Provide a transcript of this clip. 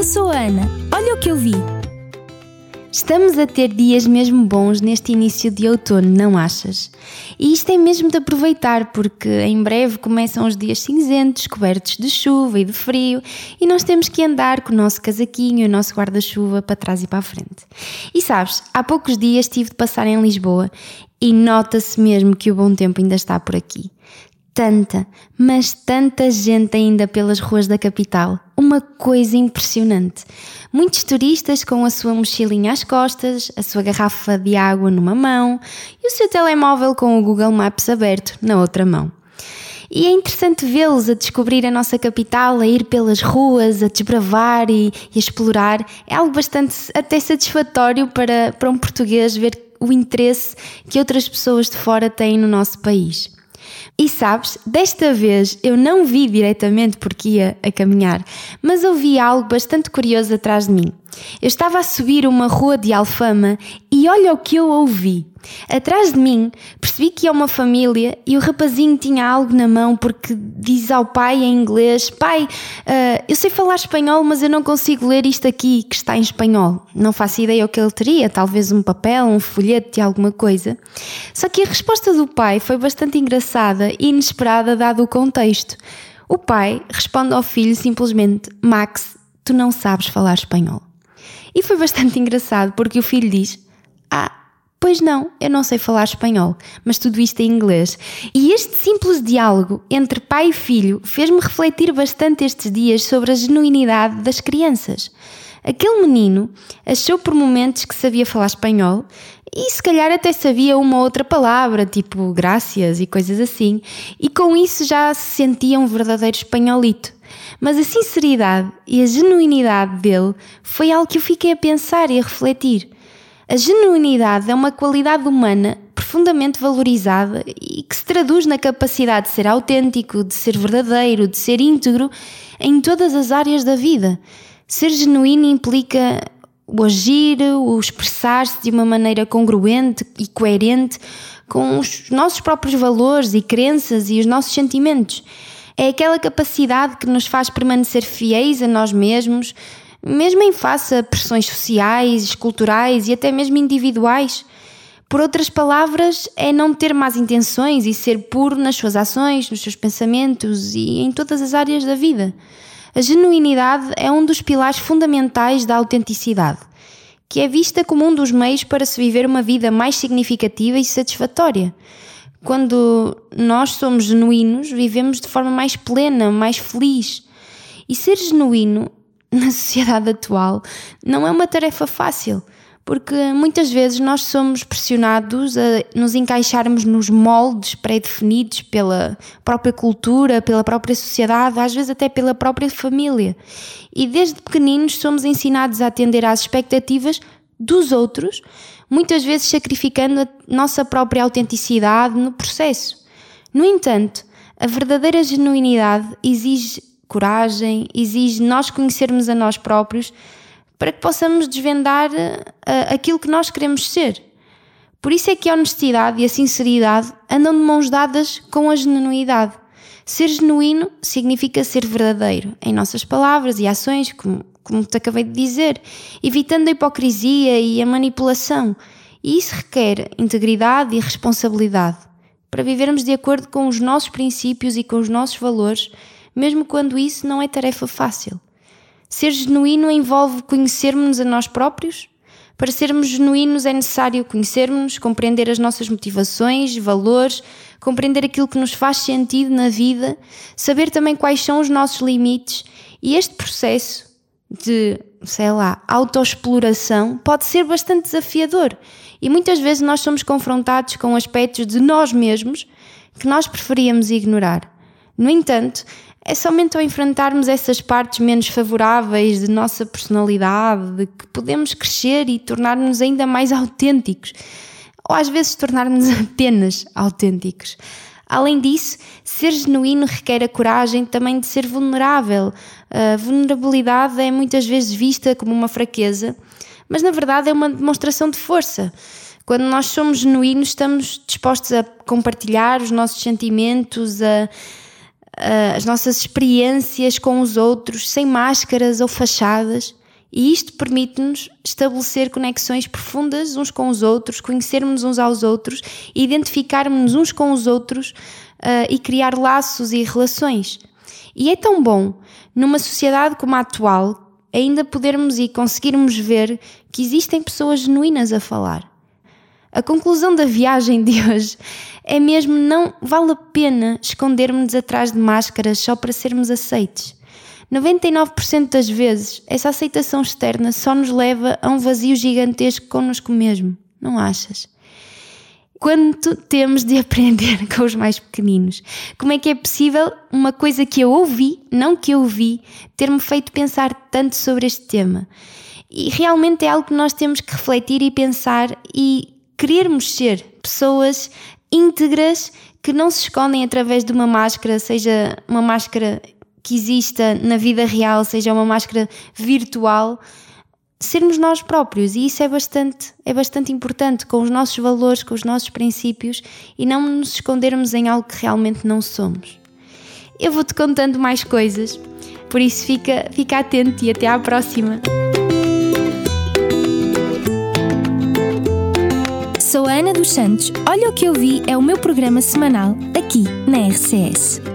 eu sou a Ana. Olha o que eu vi. Estamos a ter dias mesmo bons neste início de outono, não achas? E isto é mesmo de aproveitar, porque em breve começam os dias cinzentos, cobertos de chuva e de frio, e nós temos que andar com o nosso casaquinho e o nosso guarda-chuva para trás e para a frente. E sabes, há poucos dias tive de passar em Lisboa e nota-se mesmo que o bom tempo ainda está por aqui tanta, mas tanta gente ainda pelas ruas da capital. Uma coisa impressionante. Muitos turistas com a sua mochilinha às costas, a sua garrafa de água numa mão e o seu telemóvel com o Google Maps aberto na outra mão. E é interessante vê-los a descobrir a nossa capital, a ir pelas ruas, a desbravar e, e, a explorar. É algo bastante até satisfatório para, para um português ver o interesse que outras pessoas de fora têm no nosso país. E sabes, desta vez eu não vi diretamente porque ia a caminhar, mas ouvi algo bastante curioso atrás de mim. Eu estava a subir uma rua de Alfama e olha o que eu ouvi. Atrás de mim percebi que é uma família e o rapazinho tinha algo na mão porque diz ao pai em inglês: Pai, uh, eu sei falar espanhol, mas eu não consigo ler isto aqui que está em espanhol. Não faço ideia o que ele teria, talvez um papel, um folheto de alguma coisa. Só que a resposta do pai foi bastante engraçada e inesperada, dado o contexto. O pai responde ao filho simplesmente: Max, tu não sabes falar espanhol. E foi bastante engraçado porque o filho diz: Ah, pois não, eu não sei falar espanhol, mas tudo isto é inglês. E este simples diálogo entre pai e filho fez-me refletir bastante estes dias sobre a genuinidade das crianças. Aquele menino achou por momentos que sabia falar espanhol e se calhar até sabia uma outra palavra, tipo graças e coisas assim, e com isso já se sentia um verdadeiro espanholito. Mas a sinceridade e a genuinidade dele foi algo que eu fiquei a pensar e a refletir. A genuinidade é uma qualidade humana profundamente valorizada e que se traduz na capacidade de ser autêntico, de ser verdadeiro, de ser íntegro em todas as áreas da vida. Ser genuíno implica o agir, o expressar-se de uma maneira congruente e coerente com os nossos próprios valores e crenças e os nossos sentimentos. É aquela capacidade que nos faz permanecer fiéis a nós mesmos, mesmo em face a pressões sociais, culturais e até mesmo individuais. Por outras palavras, é não ter más intenções e ser puro nas suas ações, nos seus pensamentos e em todas as áreas da vida. A genuinidade é um dos pilares fundamentais da autenticidade, que é vista como um dos meios para se viver uma vida mais significativa e satisfatória. Quando nós somos genuínos, vivemos de forma mais plena, mais feliz. E ser genuíno na sociedade atual não é uma tarefa fácil, porque muitas vezes nós somos pressionados a nos encaixarmos nos moldes pré-definidos pela própria cultura, pela própria sociedade, às vezes até pela própria família. E desde pequeninos somos ensinados a atender às expectativas dos outros, muitas vezes sacrificando a nossa própria autenticidade no processo. No entanto, a verdadeira genuinidade exige coragem, exige nós conhecermos a nós próprios para que possamos desvendar uh, aquilo que nós queremos ser. Por isso é que a honestidade e a sinceridade andam de mãos dadas com a genuinidade. Ser genuíno significa ser verdadeiro em nossas palavras e ações, como como te acabei de dizer, evitando a hipocrisia e a manipulação. E isso requer integridade e responsabilidade para vivermos de acordo com os nossos princípios e com os nossos valores, mesmo quando isso não é tarefa fácil. Ser genuíno envolve conhecermos-nos a nós próprios. Para sermos genuínos é necessário conhecermos, compreender as nossas motivações, valores, compreender aquilo que nos faz sentido na vida, saber também quais são os nossos limites. E este processo de, sei lá, autoexploração pode ser bastante desafiador. E muitas vezes nós somos confrontados com aspectos de nós mesmos que nós preferíamos ignorar. No entanto, é somente ao enfrentarmos essas partes menos favoráveis de nossa personalidade de que podemos crescer e tornar-nos ainda mais autênticos, ou às vezes tornar-nos apenas autênticos. Além disso, ser genuíno requer a coragem também de ser vulnerável. A vulnerabilidade é muitas vezes vista como uma fraqueza, mas na verdade é uma demonstração de força. Quando nós somos genuínos, estamos dispostos a compartilhar os nossos sentimentos, a, uh, as nossas experiências com os outros, sem máscaras ou fachadas. E isto permite-nos estabelecer conexões profundas uns com os outros, conhecermos uns aos outros, identificarmos uns com os outros uh, e criar laços e relações. E é tão bom, numa sociedade como a atual, ainda podermos e conseguirmos ver que existem pessoas genuínas a falar. A conclusão da viagem de hoje é mesmo não vale a pena escondermos atrás de máscaras só para sermos aceites. 99% das vezes, essa aceitação externa só nos leva a um vazio gigantesco connosco mesmo, não achas? Quanto temos de aprender com os mais pequeninos? Como é que é possível uma coisa que eu ouvi, não que eu vi, ter-me feito pensar tanto sobre este tema? E realmente é algo que nós temos que refletir e pensar e querermos ser pessoas íntegras que não se escondem através de uma máscara, seja uma máscara que exista na vida real, seja uma máscara virtual, sermos nós próprios e isso é bastante, é bastante importante com os nossos valores, com os nossos princípios e não nos escondermos em algo que realmente não somos. Eu vou-te contando mais coisas, por isso fica, fica atento e até à próxima. Sou a Ana dos Santos. Olha o que eu vi é o meu programa semanal aqui na RCS.